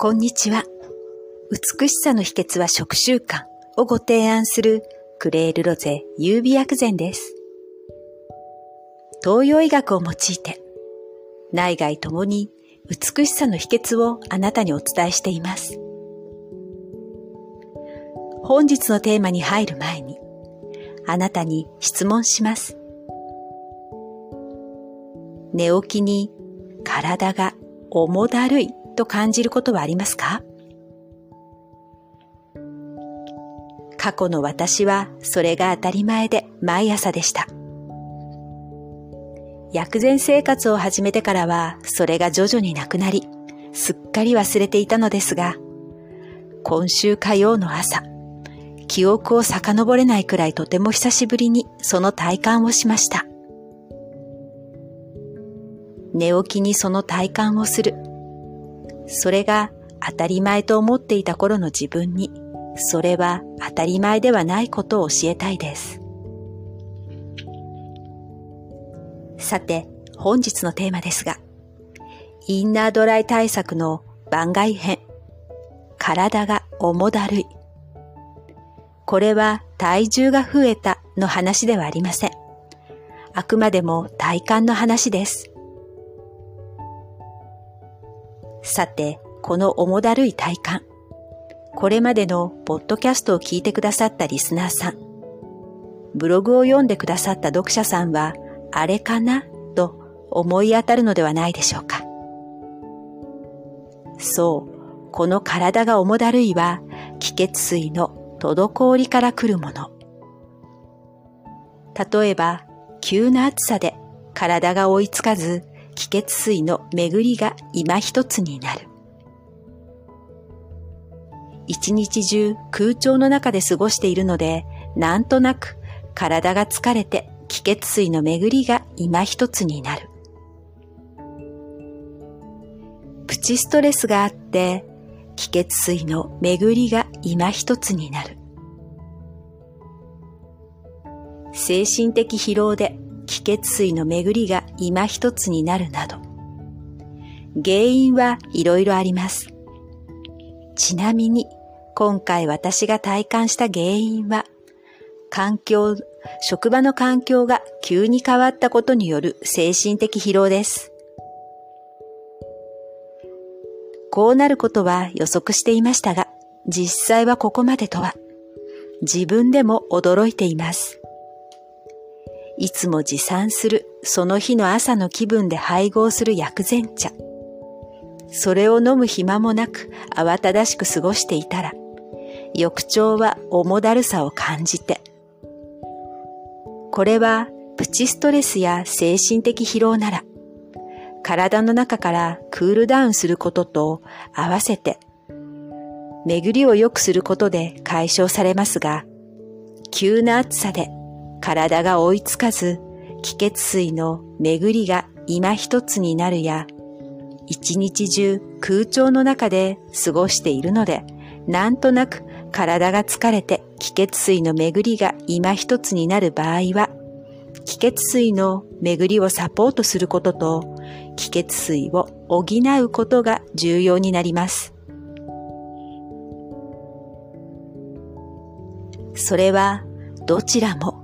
こんにちは。美しさの秘訣は食習慣をご提案するクレールロゼ優美薬膳です。東洋医学を用いて内外ともに美しさの秘訣をあなたにお伝えしています。本日のテーマに入る前にあなたに質問します。寝起きに体が重だるいと感じることはありますか？過去の私はそれが当たり前で毎朝でした。薬膳生活を始めてからはそれが徐々になくなり、すっかり忘れていたのですが、今週火曜の朝、記憶を遡れないくらいとても久しぶりにその体感をしました。寝起きにその体感をする。それが当たり前と思っていた頃の自分に、それは当たり前ではないことを教えたいです。さて、本日のテーマですが、インナードライ対策の番外編、体が重だるい。これは体重が増えたの話ではありません。あくまでも体感の話です。さて、この重だるい体感。これまでのポッドキャストを聞いてくださったリスナーさん、ブログを読んでくださった読者さんは、あれかな？と思い当たるのではないでしょうか。そう、この体が重だるいは、気血水の滞りから来るもの。例えば、急な暑さで体が追いつかず、気血水の巡りが今一つになる。一日中空調の中で過ごしているので、なんとなく体が疲れて気血水の巡りが今一つになる。プチストレスがあって、気血水の巡りが今一つになる。精神的疲労で気血水の巡りが今一つになるなど、原因はいろいろあります。ちなみに、今回私が体感した原因は、環境、職場の環境が急に変わったことによる精神的疲労です。こうなることは予測していましたが、実際はここまでとは、自分でも驚いています。いつも持参するその日の朝の気分で配合する薬膳茶。それを飲む暇もなく慌ただしく過ごしていたら、翌朝は重だるさを感じて。これはプチストレスや精神的疲労なら、体の中からクールダウンすることと合わせて、巡りを良くすることで解消されますが、急な暑さで体が追いつかず、気血水の巡りが今一つになるや、一日中空調の中で過ごしているので、なんとなく体が疲れて気血水の巡りが今一つになる場合は、気血水の巡りをサポートすることと、気血水を補うことが重要になります。それはどちらも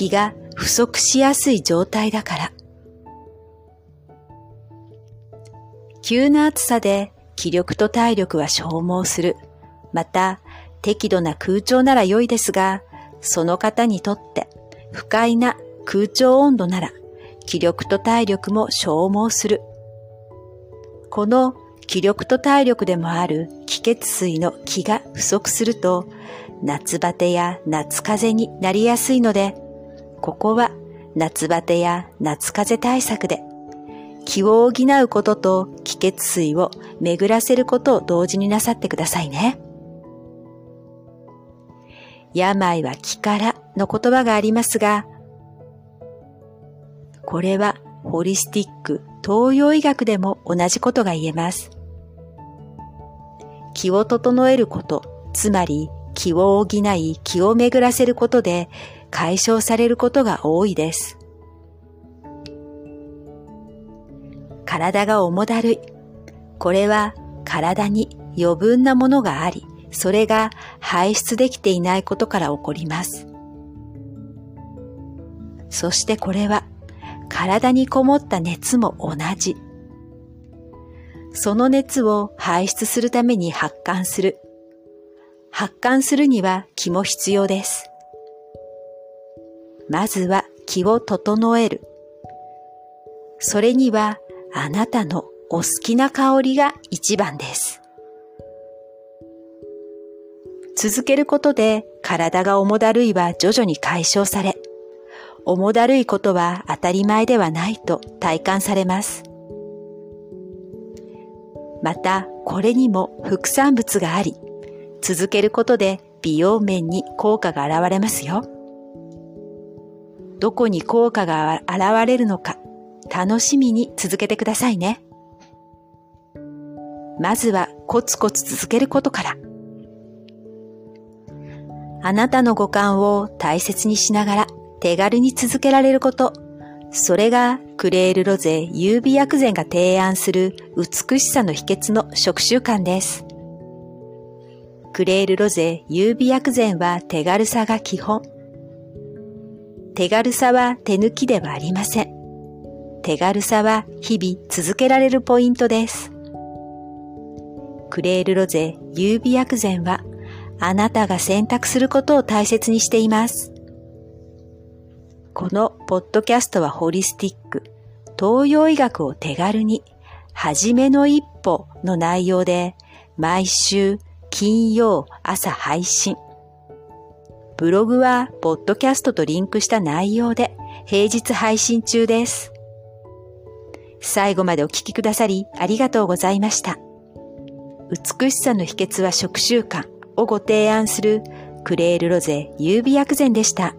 気が不足しやすい状態だから。急な暑さで気力と体力は消耗する。また、適度な空調なら良いですが、その方にとって不快な空調温度なら気力と体力も消耗する。この気力と体力でもある気血水の気が不足すると夏バテや夏風邪になりやすいのでここは夏バテや夏風邪対策で気を補うことと気血水を巡らせることを同時になさってくださいね。病は気からの言葉がありますが、これはホリスティック東洋医学でも同じことが言えます。気を整えること、つまり気を補い気を巡らせることで解消されることが多いです。体が重だるい。これは体に余分なものがあり、それが排出できていないことから起こります。そしてこれは体にこもった熱も同じ。その熱を排出するために発汗する。発汗するには気も必要です。まずは気を整える。それにはあなたのお好きな香りが一番です。続けることで体が重だるいは徐々に解消され、重だるいことは当たり前ではないと体感されます。また、これにも副産物があり、続けることで美容面に効果が現れますよ。どこに効果が現れるのか、楽しみに続けてくださいね。まずはコツコツ続けることから。あなたの五感を大切にしながら手軽に続けられること。それがクレールロゼ優美薬膳が提案する美しさの秘訣の食習慣です。クレールロゼ優美薬膳は手軽さが基本。手軽さは手抜きではありません。手軽さは日々続けられるポイントです。クレールロゼ優美薬膳はあなたが選択することを大切にしています。このポッドキャストはホリスティック、東洋医学を手軽に、はじめの一歩の内容で、毎週金曜朝配信。ブログはポッドキャストとリンクした内容で平日配信中です。最後までお聴きくださりありがとうございました。美しさの秘訣は食習慣をご提案するクレールロゼ優美薬膳でした。